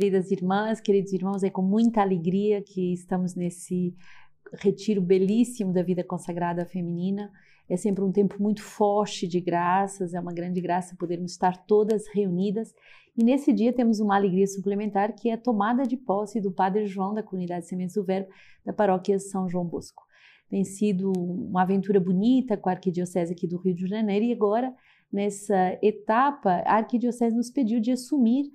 Queridas irmãs, queridos irmãos, é com muita alegria que estamos nesse retiro belíssimo da vida consagrada feminina. É sempre um tempo muito forte de graças, é uma grande graça podermos estar todas reunidas. E nesse dia temos uma alegria suplementar que é a tomada de posse do Padre João da comunidade Sementes do Verbo da paróquia São João Bosco. Tem sido uma aventura bonita com a Arquidiocese aqui do Rio de Janeiro e agora, nessa etapa, a Arquidiocese nos pediu de assumir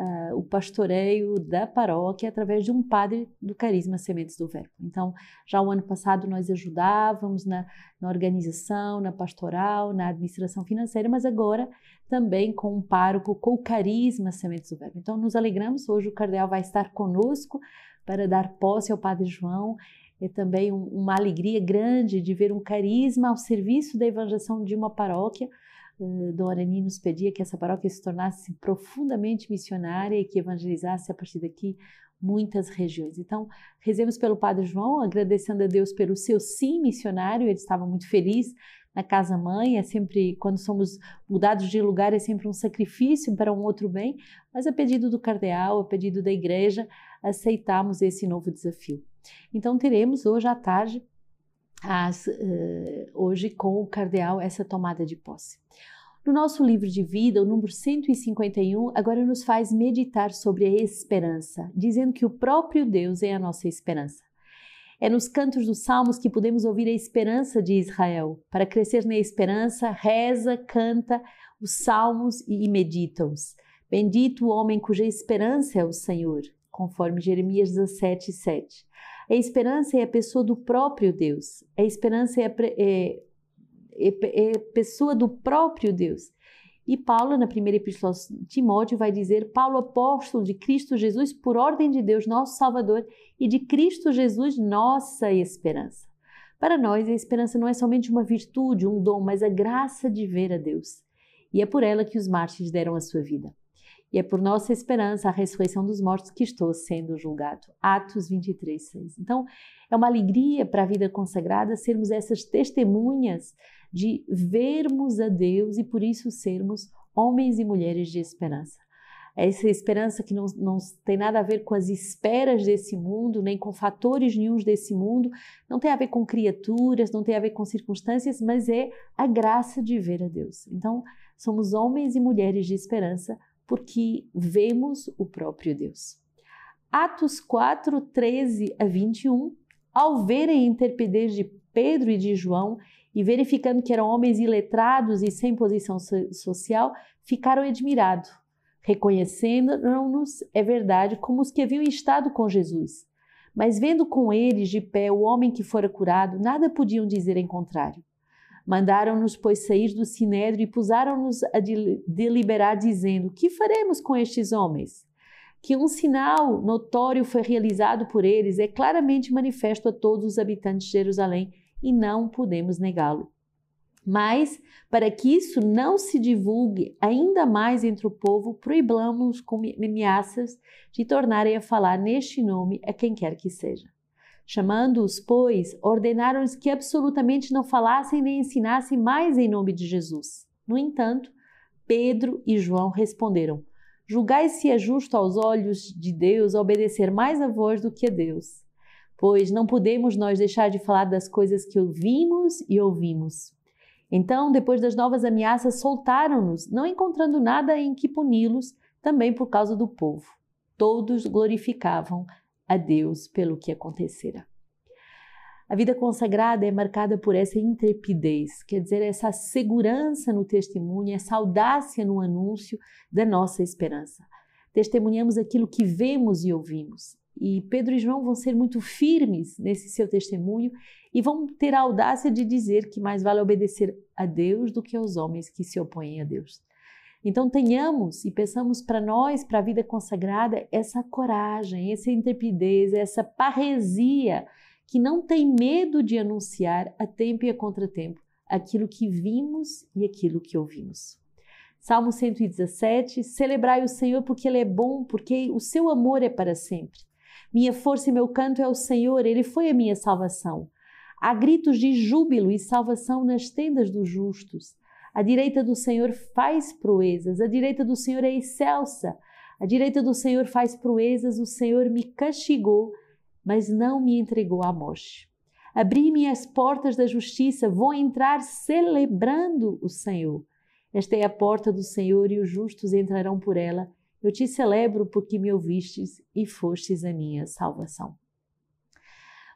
uh, o pastoreio da paróquia através de um padre do Carisma Sementes do Verbo. Então, já o ano passado nós ajudávamos na, na organização, na pastoral, na administração financeira, mas agora também com um pároco com o Carisma Sementes do Verbo. Então, nos alegramos, hoje o cardeal vai estar conosco para dar posse ao Padre João é também um, uma alegria grande de ver um carisma ao serviço da evangelização de uma paróquia, Dom Arani nos pedia que essa paróquia se tornasse profundamente missionária e que evangelizasse a partir daqui muitas regiões. Então, rezemos pelo Padre João, agradecendo a Deus pelo seu sim missionário, ele estava muito feliz na casa mãe, é sempre, quando somos mudados de lugar, é sempre um sacrifício para um outro bem, mas a pedido do cardeal, a pedido da igreja, aceitamos esse novo desafio. Então, teremos hoje à tarde as, uh, hoje com o cardeal essa tomada de posse. No nosso livro de vida, o número 151, agora nos faz meditar sobre a esperança, dizendo que o próprio Deus é a nossa esperança. É nos cantos dos salmos que podemos ouvir a esperança de Israel. Para crescer na esperança, reza, canta os salmos e medita-os. Bendito o homem cuja esperança é o Senhor, conforme Jeremias 17, 7. A esperança é a pessoa do próprio Deus. A esperança é a, é, é, é pessoa do próprio Deus. E Paulo, na primeira epístola de Timóteo, vai dizer: Paulo, apóstolo de Cristo Jesus, por ordem de Deus, nosso Salvador, e de Cristo Jesus, nossa esperança. Para nós, a esperança não é somente uma virtude, um dom, mas a graça de ver a Deus. E é por ela que os mártires deram a sua vida e é por nossa esperança a ressurreição dos mortos que estou sendo julgado. Atos 23, 6. Então, é uma alegria para a vida consagrada sermos essas testemunhas de vermos a Deus e por isso sermos homens e mulheres de esperança. Essa esperança que não, não tem nada a ver com as esperas desse mundo, nem com fatores nenhums desse mundo, não tem a ver com criaturas, não tem a ver com circunstâncias, mas é a graça de ver a Deus. Então, somos homens e mulheres de esperança porque vemos o próprio Deus. Atos 4, 13 a 21, ao verem a intrepidez de Pedro e de João e verificando que eram homens iletrados e sem posição social, ficaram admirados, reconhecendo-nos, é verdade, como os que haviam estado com Jesus. Mas vendo com eles de pé o homem que fora curado, nada podiam dizer em contrário. Mandaram-nos, pois, sair do sinédrio e puseram-nos a deliberar, dizendo: Que faremos com estes homens? Que um sinal notório foi realizado por eles é claramente manifesto a todos os habitantes de Jerusalém e não podemos negá-lo. Mas, para que isso não se divulgue ainda mais entre o povo, proibamos com ameaças de tornarem a falar neste nome a quem quer que seja. Chamando-os, pois, ordenaram-lhes que absolutamente não falassem nem ensinassem mais em nome de Jesus. No entanto, Pedro e João responderam: Julgai se é justo aos olhos de Deus obedecer mais a vós do que a Deus. Pois não podemos nós deixar de falar das coisas que ouvimos e ouvimos. Então, depois das novas ameaças, soltaram-nos, não encontrando nada em que puni-los, também por causa do povo. Todos glorificavam a Deus pelo que acontecera. A vida consagrada é marcada por essa intrepidez, quer dizer, essa segurança no testemunho, essa audácia no anúncio da nossa esperança. Testemunhamos aquilo que vemos e ouvimos. E Pedro e João vão ser muito firmes nesse seu testemunho e vão ter a audácia de dizer que mais vale obedecer a Deus do que aos homens que se opõem a Deus. Então tenhamos e peçamos para nós, para a vida consagrada, essa coragem, essa intrepidez, essa parresia que não tem medo de anunciar a tempo e a contratempo aquilo que vimos e aquilo que ouvimos. Salmo 117: Celebrai o Senhor porque Ele é bom, porque o seu amor é para sempre. Minha força e meu canto é o Senhor, Ele foi a minha salvação. Há gritos de júbilo e salvação nas tendas dos justos. A direita do Senhor faz proezas, a direita do Senhor é excelsa. A direita do Senhor faz proezas, o Senhor me castigou, mas não me entregou à morte. Abri-me as portas da justiça, vou entrar celebrando o Senhor. Esta é a porta do Senhor e os justos entrarão por ela. Eu te celebro porque me ouvistes e fostes a minha salvação.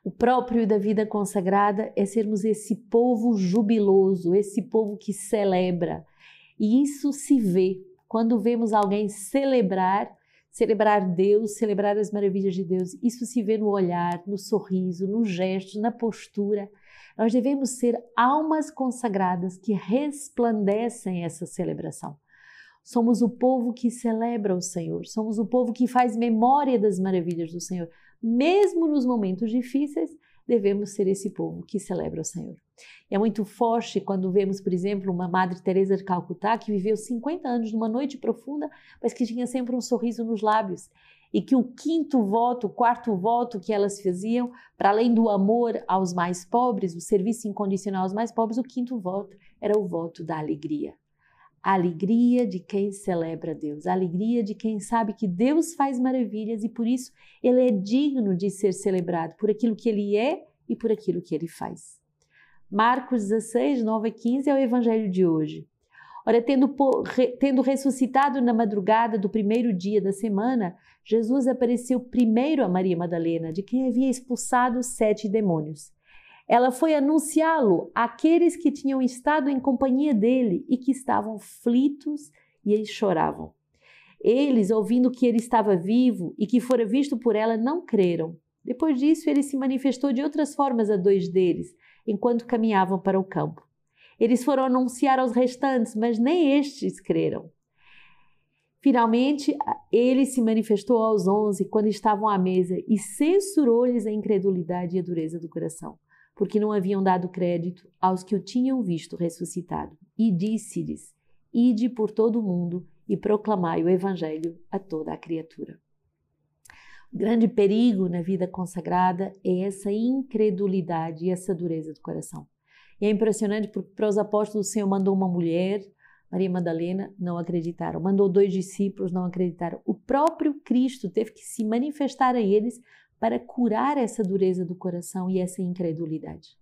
O próprio da vida consagrada é sermos esse povo jubiloso, esse povo que celebra. E isso se vê quando vemos alguém celebrar, celebrar Deus, celebrar as maravilhas de Deus. Isso se vê no olhar, no sorriso, no gesto, na postura. Nós devemos ser almas consagradas que resplandecem essa celebração. Somos o povo que celebra o Senhor, somos o povo que faz memória das maravilhas do Senhor. Mesmo nos momentos difíceis, devemos ser esse povo que celebra o Senhor. É muito forte quando vemos, por exemplo, uma Madre Teresa de Calcutá que viveu 50 anos numa noite profunda, mas que tinha sempre um sorriso nos lábios e que o quinto voto, o quarto voto que elas faziam, para além do amor aos mais pobres, o serviço incondicional aos mais pobres, o quinto voto era o voto da alegria. A alegria de quem celebra Deus, a alegria de quem sabe que Deus faz maravilhas e por isso ele é digno de ser celebrado por aquilo que ele é e por aquilo que ele faz. Marcos 16, 9 a 15 é o evangelho de hoje. Ora, tendo, tendo ressuscitado na madrugada do primeiro dia da semana, Jesus apareceu primeiro a Maria Madalena, de quem havia expulsado sete demônios. Ela foi anunciá-lo àqueles que tinham estado em companhia dele e que estavam aflitos e eles choravam. Eles, ouvindo que ele estava vivo e que fora visto por ela, não creram. Depois disso, ele se manifestou de outras formas a dois deles, enquanto caminhavam para o campo. Eles foram anunciar aos restantes, mas nem estes creram. Finalmente, ele se manifestou aos onze quando estavam à mesa e censurou-lhes a incredulidade e a dureza do coração, porque não haviam dado crédito aos que o tinham visto ressuscitado. E disse-lhes: Ide por todo o mundo e proclamai o evangelho a toda a criatura. O grande perigo na vida consagrada é essa incredulidade e essa dureza do coração. E é impressionante porque para os apóstolos o Senhor mandou uma mulher, Maria Madalena, não acreditaram. Mandou dois discípulos, não acreditaram. O próprio Cristo teve que se manifestar a eles para curar essa dureza do coração e essa incredulidade.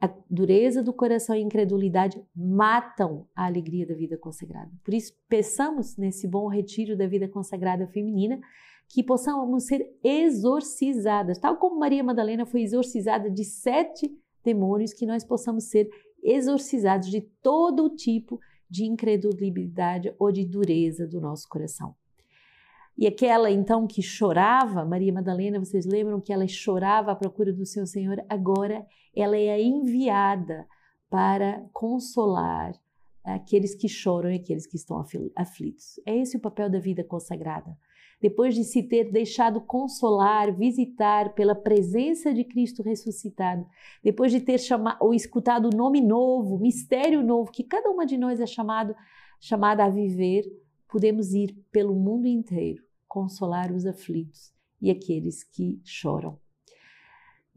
A dureza do coração e a incredulidade matam a alegria da vida consagrada. Por isso, peçamos nesse bom retiro da vida consagrada feminina que possamos ser exorcizadas, tal como Maria Madalena foi exorcizada de sete demônios, que nós possamos ser exorcizados de todo tipo de incredulidade ou de dureza do nosso coração. E aquela então que chorava, Maria Madalena, vocês lembram que ela chorava à procura do seu Senhor? Agora ela é enviada para consolar aqueles que choram e aqueles que estão aflitos. É esse o papel da vida consagrada depois de se ter deixado consolar, visitar pela presença de Cristo ressuscitado, depois de ter chamado, ou escutado o nome novo, mistério novo, que cada uma de nós é chamado, chamada a viver, podemos ir pelo mundo inteiro consolar os aflitos e aqueles que choram.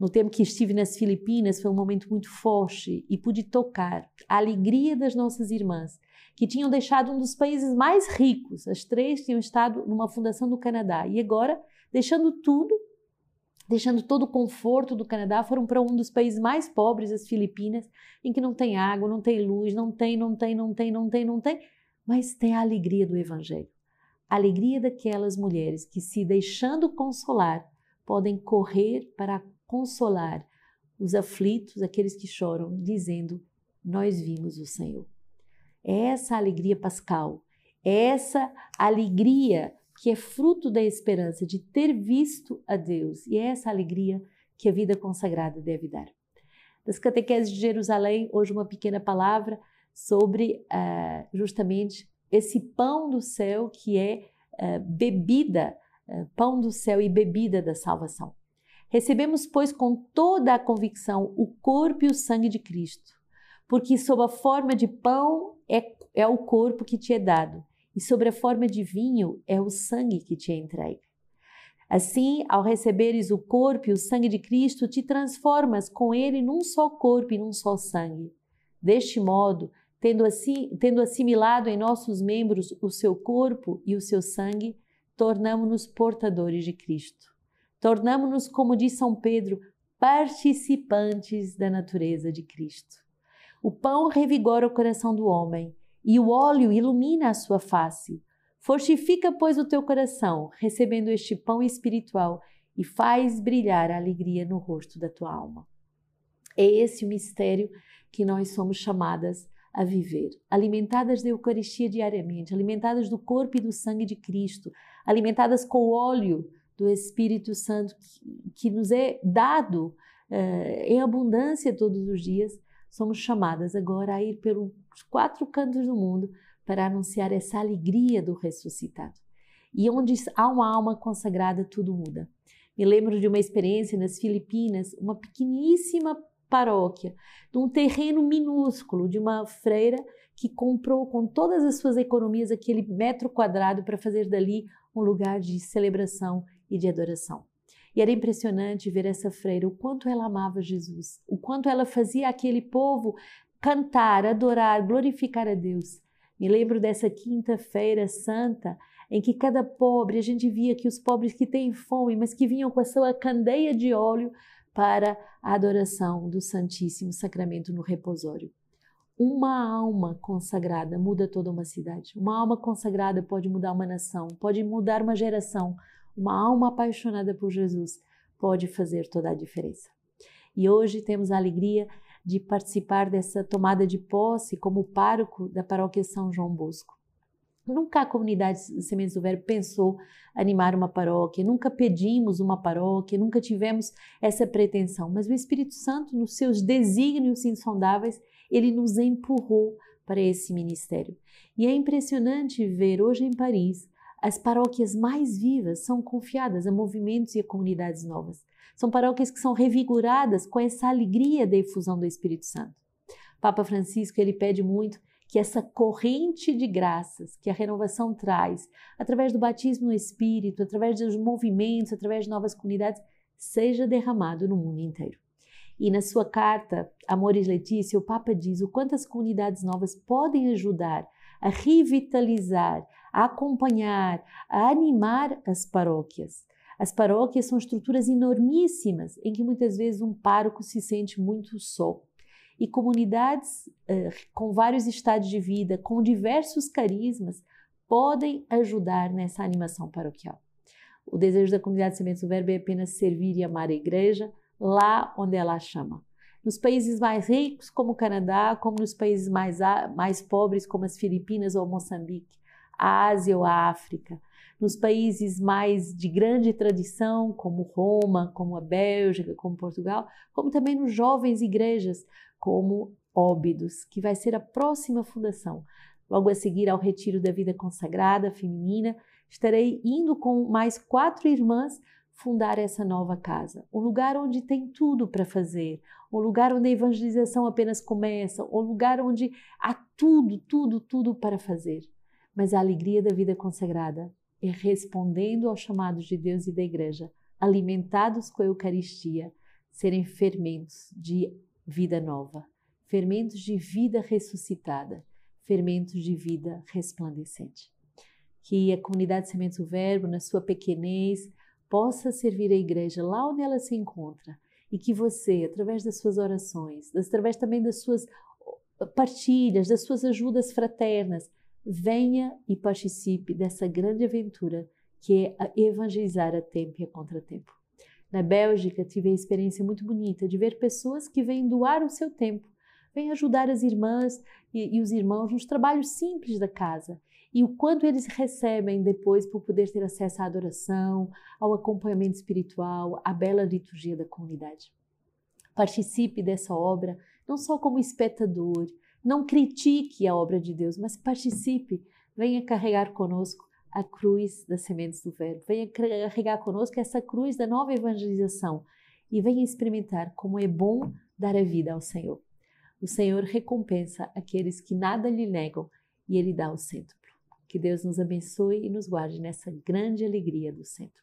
No tempo que estive nas Filipinas, foi um momento muito forte e pude tocar a alegria das nossas irmãs que tinham deixado um dos países mais ricos. As três tinham estado numa fundação do Canadá e agora, deixando tudo, deixando todo o conforto do Canadá, foram para um dos países mais pobres, as Filipinas, em que não tem água, não tem luz, não tem, não tem, não tem, não tem, não tem, mas tem a alegria do Evangelho. Alegria daquelas mulheres que, se deixando consolar, podem correr para consolar os aflitos, aqueles que choram, dizendo: Nós vimos o Senhor. É essa alegria pascal, é essa alegria que é fruto da esperança de ter visto a Deus, e é essa alegria que a vida consagrada deve dar. Das catequeses de Jerusalém, hoje uma pequena palavra sobre uh, justamente esse pão do céu que é uh, bebida, uh, pão do céu e bebida da salvação. Recebemos, pois, com toda a convicção o corpo e o sangue de Cristo, porque sob a forma de pão é, é o corpo que te é dado, e sobre a forma de vinho é o sangue que te é entregue. Assim, ao receberes o corpo e o sangue de Cristo, te transformas com ele num só corpo e num só sangue. Deste modo, tendo, assim, tendo assimilado em nossos membros o seu corpo e o seu sangue, tornamos-nos portadores de Cristo. Tornamos-nos, como diz São Pedro, participantes da natureza de Cristo. O pão revigora o coração do homem e o óleo ilumina a sua face. Fortifica, pois, o teu coração, recebendo este pão espiritual, e faz brilhar a alegria no rosto da tua alma. É esse o mistério que nós somos chamadas a viver, alimentadas da Eucaristia diariamente, alimentadas do corpo e do sangue de Cristo, alimentadas com o óleo do Espírito Santo que, que nos é dado uh, em abundância todos os dias, somos chamadas agora a ir pelos quatro cantos do mundo para anunciar essa alegria do ressuscitado. E onde há uma alma consagrada, tudo muda. Me lembro de uma experiência nas Filipinas, uma pequeníssima paróquia, de um terreno minúsculo, de uma freira que comprou com todas as suas economias aquele metro quadrado para fazer dali um lugar de celebração e de adoração. E era impressionante ver essa freira, o quanto ela amava Jesus, o quanto ela fazia aquele povo cantar, adorar, glorificar a Deus. Me lembro dessa quinta-feira santa em que cada pobre, a gente via que os pobres que têm fome, mas que vinham com a sua candeia de óleo para a adoração do Santíssimo Sacramento no reposório. Uma alma consagrada muda toda uma cidade. Uma alma consagrada pode mudar uma nação, pode mudar uma geração, uma alma apaixonada por Jesus pode fazer toda a diferença. E hoje temos a alegria de participar dessa tomada de posse como pároco da paróquia São João Bosco. Nunca a comunidade Sementes do Verbo pensou animar uma paróquia, nunca pedimos uma paróquia, nunca tivemos essa pretensão, mas o Espírito Santo, nos seus desígnios insondáveis, ele nos empurrou para esse ministério. E é impressionante ver hoje em Paris as paróquias mais vivas são confiadas a movimentos e a comunidades novas. São paróquias que são revigoradas com essa alegria da efusão do Espírito Santo. Papa Francisco ele pede muito que essa corrente de graças que a renovação traz, através do batismo no Espírito, através dos movimentos, através de novas comunidades, seja derramado no mundo inteiro. E na sua carta Amores Letícia, o Papa diz o quanto as comunidades novas podem ajudar a revitalizar, a acompanhar, a animar as paróquias. As paróquias são estruturas enormíssimas em que muitas vezes um pároco se sente muito só. E comunidades uh, com vários estados de vida, com diversos carismas, podem ajudar nessa animação paroquial. O desejo da comunidade Sementes do Verbo é apenas servir e amar a igreja lá onde ela chama nos países mais ricos, como o Canadá, como nos países mais, mais pobres, como as Filipinas ou Moçambique, a Ásia ou a África, nos países mais de grande tradição, como Roma, como a Bélgica, como Portugal, como também nos jovens igrejas, como Óbidos, que vai ser a próxima fundação. Logo a seguir ao retiro da vida consagrada feminina, estarei indo com mais quatro irmãs fundar essa nova casa, um lugar onde tem tudo para fazer, um lugar onde a evangelização apenas começa, um lugar onde há tudo, tudo, tudo para fazer. Mas a alegria da vida consagrada é respondendo aos chamados de Deus e da Igreja, alimentados com a Eucaristia, serem fermentos de vida nova, fermentos de vida ressuscitada, fermentos de vida resplandecente. Que a comunidade Sementes do Verbo, na sua pequenez, possa servir a igreja lá onde ela se encontra e que você, através das suas orações, através também das suas partilhas, das suas ajudas fraternas, venha e participe dessa grande aventura que é evangelizar a tempo e a contratempo. Na Bélgica, tive a experiência muito bonita de ver pessoas que vêm doar o seu tempo, vêm ajudar as irmãs e, e os irmãos nos trabalhos simples da casa e o quanto eles recebem depois por poder ter acesso à adoração, ao acompanhamento espiritual, à bela liturgia da comunidade. Participe dessa obra não só como espectador, não critique a obra de Deus, mas participe, venha carregar conosco a cruz das sementes do Verbo, venha carregar conosco essa cruz da nova evangelização e venha experimentar como é bom dar a vida ao Senhor. O Senhor recompensa aqueles que nada lhe negam e Ele dá o centro. Que Deus nos abençoe e nos guarde nessa grande alegria do centro.